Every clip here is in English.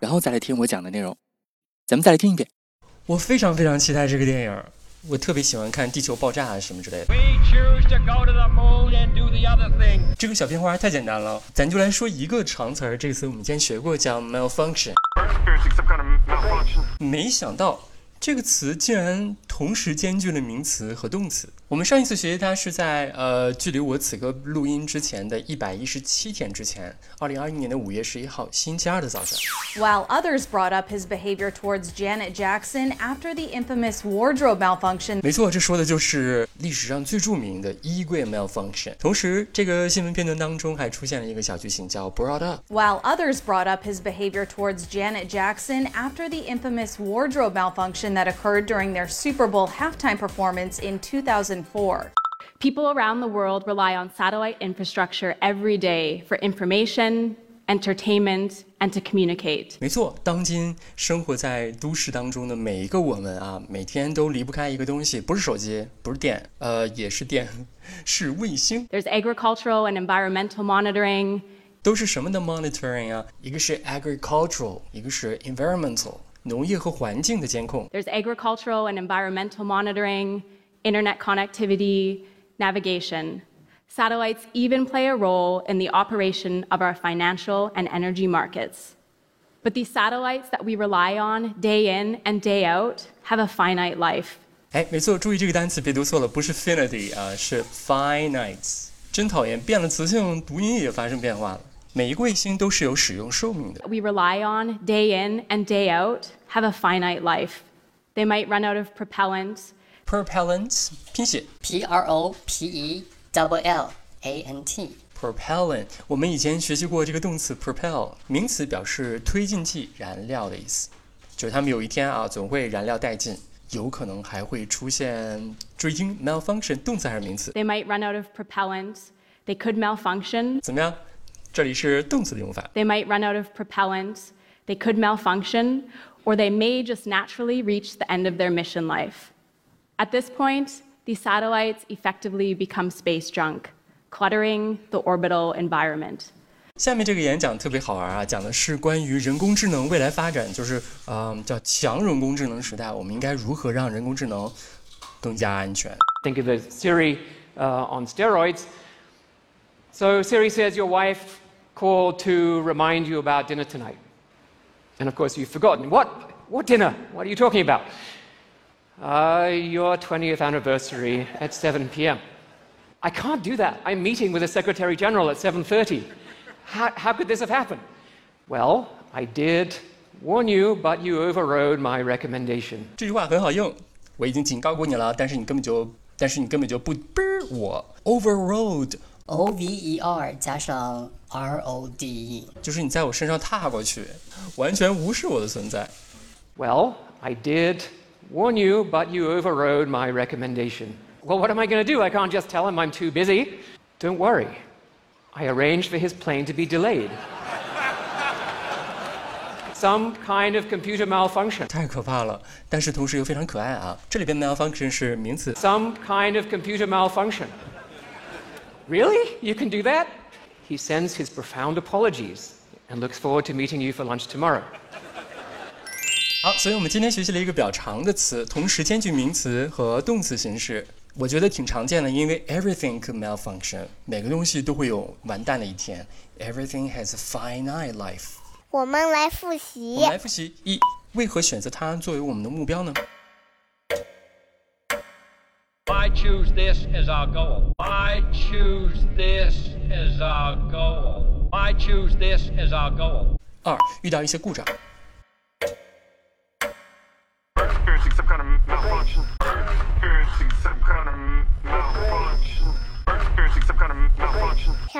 然后再来听我讲的内容。咱们再来听一遍。我非常非常期待这个电影，我特别喜欢看地球爆炸啊什么之类的。这个小片花太简单了，咱就来说一个长词儿。这个词我们之前学过，叫 malfunction。没想到。这个词竟然同时兼具了名词和动词。我们上一次学习它是在呃，距离我此刻录音之前的一百一十七天之前，二零二一年的五月十一号星期二的早上。While others brought up his behavior towards Janet Jackson after the infamous wardrobe malfunction，没错，这说的就是历史上最着名的衣柜 malfunction。同时，这个新闻片段当中还出现了一个小剧情叫 brought up。While others brought up his behavior towards Janet Jackson after the infamous wardrobe malfunction that occurred during their Super Bowl halftime performance in 2004. People around the world rely on satellite infrastructure every day for information, entertainment, and to communicate. 没错，当今生活在都市当中的每一个我们啊，每天都离不开一个东西，不是手机，不是电，呃，也是电，是卫星。There's agricultural and environmental monitoring. 都是什么的 monitoring 啊？一个是 agricultural，一个是 environmental。农业和环境的监控。There's agricultural and environmental monitoring, internet connectivity, navigation. Satellites even play a role in the operation of our financial and energy markets. But these satellites that we rely on day in and day out have a finite life. 哎，没错，注意这个单词别读错了，不是 finity 啊，是 finite。真讨厌，变了词性，读音也发生变化了。每一个卫星都是有使用寿命的。We rely on day in and day out have a finite life. They might run out of propellant. Propellant 拼写 P R O P E W L A N T。Propellant，我们以前学习过这个动词 propel，名词表示推进剂、燃料的意思。就是他们有一天啊，总会燃料殆尽，有可能还会出现注意听 malfunction，动词还是名词 They might run out of propellant. They could malfunction. 怎么样？这里是动词的用法。They might run out of propellant. They could malfunction, or they may just naturally reach the end of their mission life. At this point, these satellites effectively become space junk, cluttering the orbital environment. 下面这个演讲特别好玩啊，讲的是关于人工智能未来发展，就是嗯、呃、叫强人工智能时代，我们应该如何让人工智能更加安全？Think of the Siri uh, on steroids. So Siri says your wife called to remind you about dinner tonight. And of course, you've forgotten. What? What dinner? What are you talking about? Uh, your 20th anniversary at 7 p.m. I can't do that. I'm meeting with the Secretary General at 7.30. How, how could this have happened? Well, I did warn you, but you overrode my recommendation. 这句话很好用，我已经警告过你了，但是你根本就，但是你根本就不我 overrode O V E R 加上 R O D E，就是你在我身上踏过去，完全无视我的存在。Well, I did warn you, but you overrode my recommendation. Well, what am I going to do? I can't just tell him I'm too busy. Don't worry. I arranged for his plane to be delayed. Some kind of computer malfunction. 太可怕了，但是同时又非常可爱啊！这里边 malfunction 是名词。Some kind of computer malfunction. Really? You can do that? He sends his profound apologies and looks forward to meeting you for lunch tomorrow. 好，所以我们今天学习了一个比较长的词，同时兼具名词和动词形式，我觉得挺常见的，因为 everything could malfunction，每个东西都会有完蛋的一天。Everything has a finite life。我们来复习。我们来复习一，为何选择它作为我们的目标呢？I choose this as our goal. I choose this as our goal. I choose this as our goal. 二，遇到一些故障。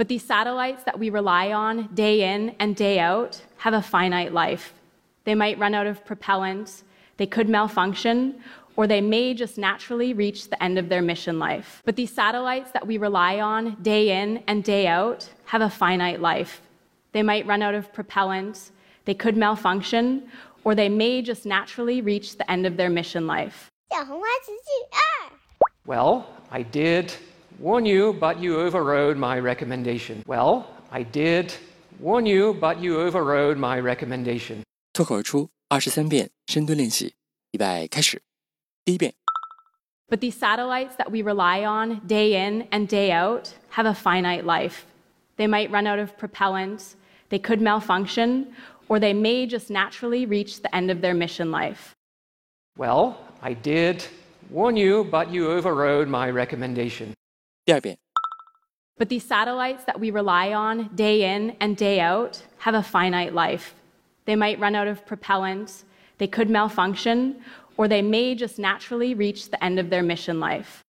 But these satellites that we rely on day in and day out have a finite life. They might run out of propellant, they could malfunction, or they may just naturally reach the end of their mission life. But these satellites that we rely on day in and day out have a finite life. They might run out of propellant, they could malfunction, or they may just naturally reach the end of their mission life. Well, I did warn you, but you overrode my recommendation. Well, I did warn you, but you overrode my recommendation. 脱口而出二十三遍深蹲练习，预备开始。第一遍， But these satellites that we rely on day in and day out have a finite life. They might run out of propellant, they could malfunction, or they may just naturally reach the end of their mission life. Well, I did warn you, but you overrode my recommendation. 第二遍， But these satellites that we rely on day in and day out have a finite life. They might run out of propellant, they could malfunction, or they may just naturally reach the end of their mission life.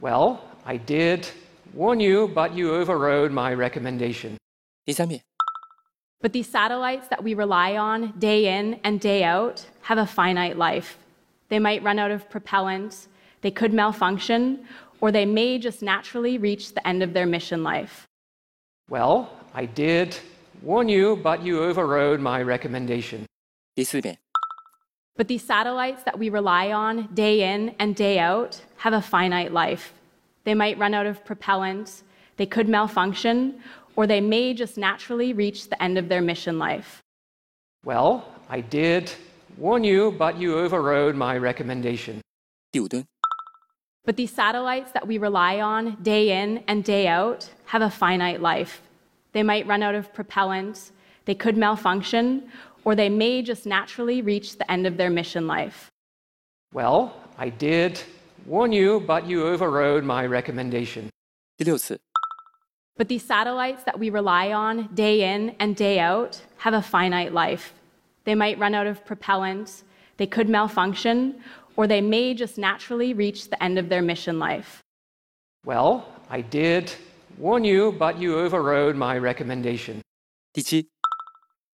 Well, I did warn you, but you overrode my recommendation. 第三遍， But these satellites that we rely on day in and day out have a finite life. They might run out of propellant, they could malfunction, or they may just naturally reach the end of their mission life. Well, I did warn you, but you overrode my recommendation. 第四遍， But these satellites that we rely on day in and day out have a finite life. They might run out of propellant, they could malfunction, or they may just naturally reach the end of their mission life. Well, I did warn you, but you overrode my recommendation. 第五蹲， But these satellites that we rely on day in and day out have a finite life. They might run out of propellant, they could malfunction, or they may just naturally reach the end of their mission life. Well, I did warn you, but you overrode my recommendation. 第六次， But these satellites that we rely on day in and day out have a finite life. They might run out of propellant, they could malfunction, or they may just naturally reach the end of their mission life. Well, I did warn you, but you overrode my recommendation. 第七，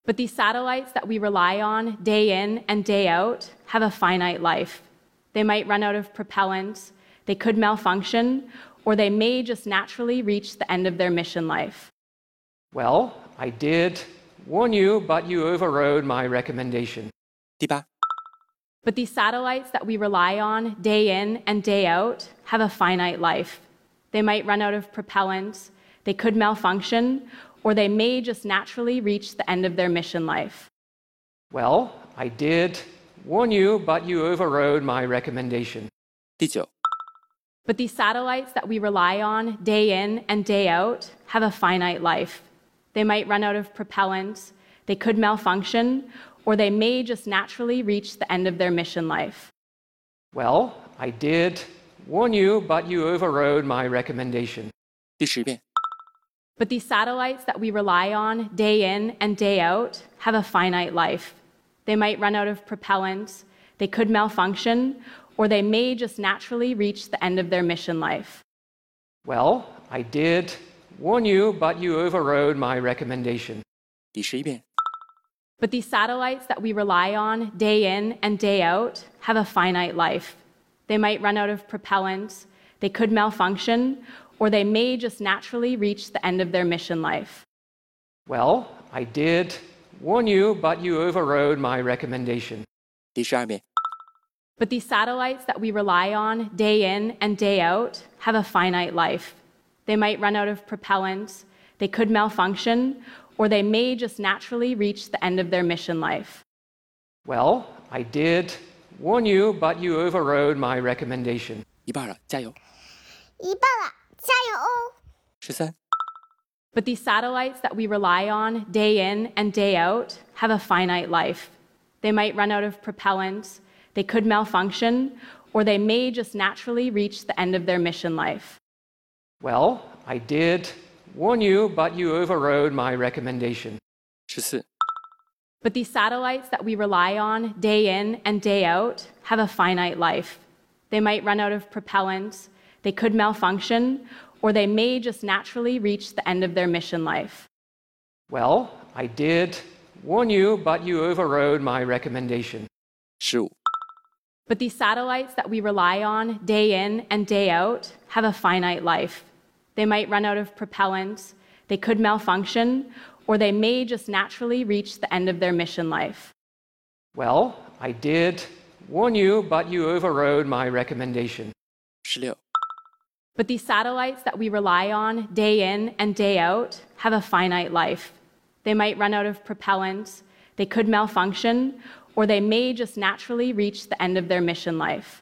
But these satellites that we rely on day in and day out have a finite life. They might run out of propellant, they could malfunction, or they may just naturally reach the end of their mission life. Well, I did warn you, but you overrode my recommendation. 第八， But these satellites that we rely on day in and day out have a finite life. They might run out of propellant, they could malfunction, or they may just naturally reach the end of their mission life. Well, I did warn you, but you overrode my recommendation. 第九，But these satellites that we rely on day in and day out have a finite life. They might run out of propellant, they could malfunction, or they may just naturally reach the end of their mission life. Well, I did warn you, but you overrode my recommendation. 第十遍， But these satellites that we rely on day in and day out have a finite life. They might run out of propellant, they could malfunction, or they may just naturally reach the end of their mission life. Well, I did warn you, but you overrode my recommendation. 第十一遍， But these satellites that we rely on day in and day out have a finite life. They might run out of propellant, they could malfunction, or they may just naturally reach the end of their mission life. Well, I did warn you, but you overrode my recommendation. 第十二遍， But these satellites that we rely on day in and day out have a finite life. They might run out of propellant, they could malfunction, or they may just naturally reach the end of their mission life. Well, I did warn you, but you overrode my recommendation. 一半了，加油！一半了，加油哦！十三， But these satellites that we rely on day in and day out have a finite life. They might run out of propellant, they could malfunction, or they may just naturally reach the end of their mission life. Well, I did Warn you, but you overrode my recommendation. But these satellites that we rely on day in and day out have a finite life. They might run out of propellant, they could malfunction, or they may just naturally reach the end of their mission life. Well, I did warn you, but you overrode my recommendation. 15. But these satellites that we rely on day in and day out have a finite life. They might run out of propellant, they could malfunction, or they may just naturally reach the end of their mission life. Well, I did warn you, but you overrode my recommendation. 十六、But these satellites that we rely on day in and day out have a finite life. They might run out of propellant, they could malfunction, or they may just naturally reach the end of their mission life.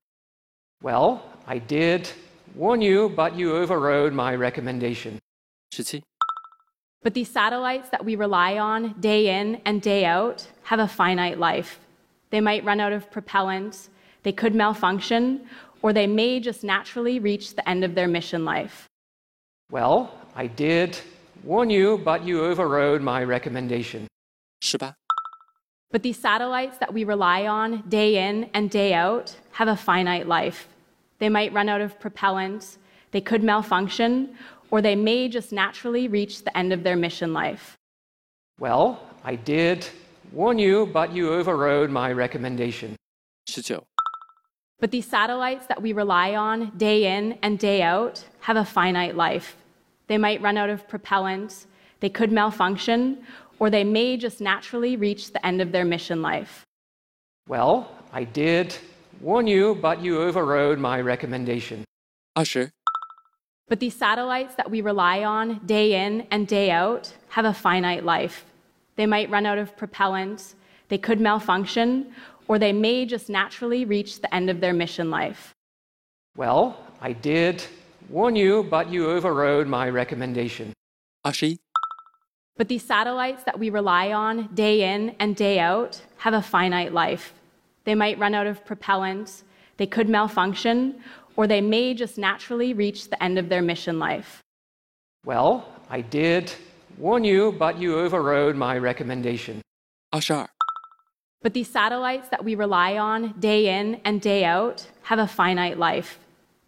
Well, I did Warn you, but you overrode my recommendation. but these satellites that we rely on day in and day out have a finite life. They might run out of propellant, they could malfunction, or they may just naturally reach the end of their mission life. Well, I did warn you, but you overrode my recommendation. 18. But these satellites that we rely on day in and day out have a finite life. They might run out of propellant, they could malfunction, or they may just naturally reach the end of their mission life. Well, I did warn you, but you overrode my recommendation. 十九、But these satellites that we rely on day in and day out have a finite life. They might run out of propellant, they could malfunction, or they may just naturally reach the end of their mission life. Well, I did Warn you, but you overrode my recommendation. Usher. But these satellites that we rely on day in and day out have a finite life. They might run out of propellant, they could malfunction, or they may just naturally reach the end of their mission life. Well, I did warn you, but you overrode my recommendation. Ashi? But these satellites that we rely on day in and day out have a finite life. They might run out of propellant, they could malfunction, or they may just naturally reach the end of their mission life. Well, I did warn you, but you overrode my recommendation. Ashar. But these satellites that we rely on day in and day out have a finite life.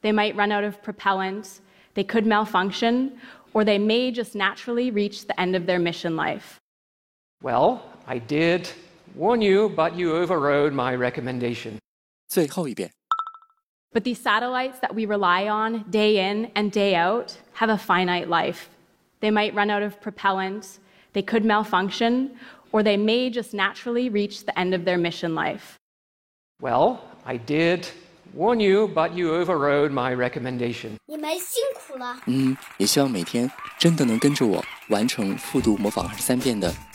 They might run out of propellant, they could malfunction, or they may just naturally reach the end of their mission life. Well, I did warn you, but you overrode my recommendation. 最后一遍。 But these satellites that we rely on day in and day out have a finite life. They might run out of propellant, they could malfunction, or they may just naturally reach the end of their mission life. Well, I did warn you, but you overrode my recommendation. 你们辛苦了。嗯，也希望每天真的能跟着我完成复读模仿二十三遍的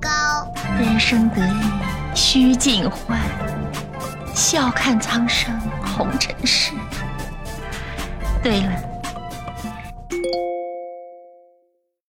高。人生得意须尽欢，笑看苍生红尘事。对了。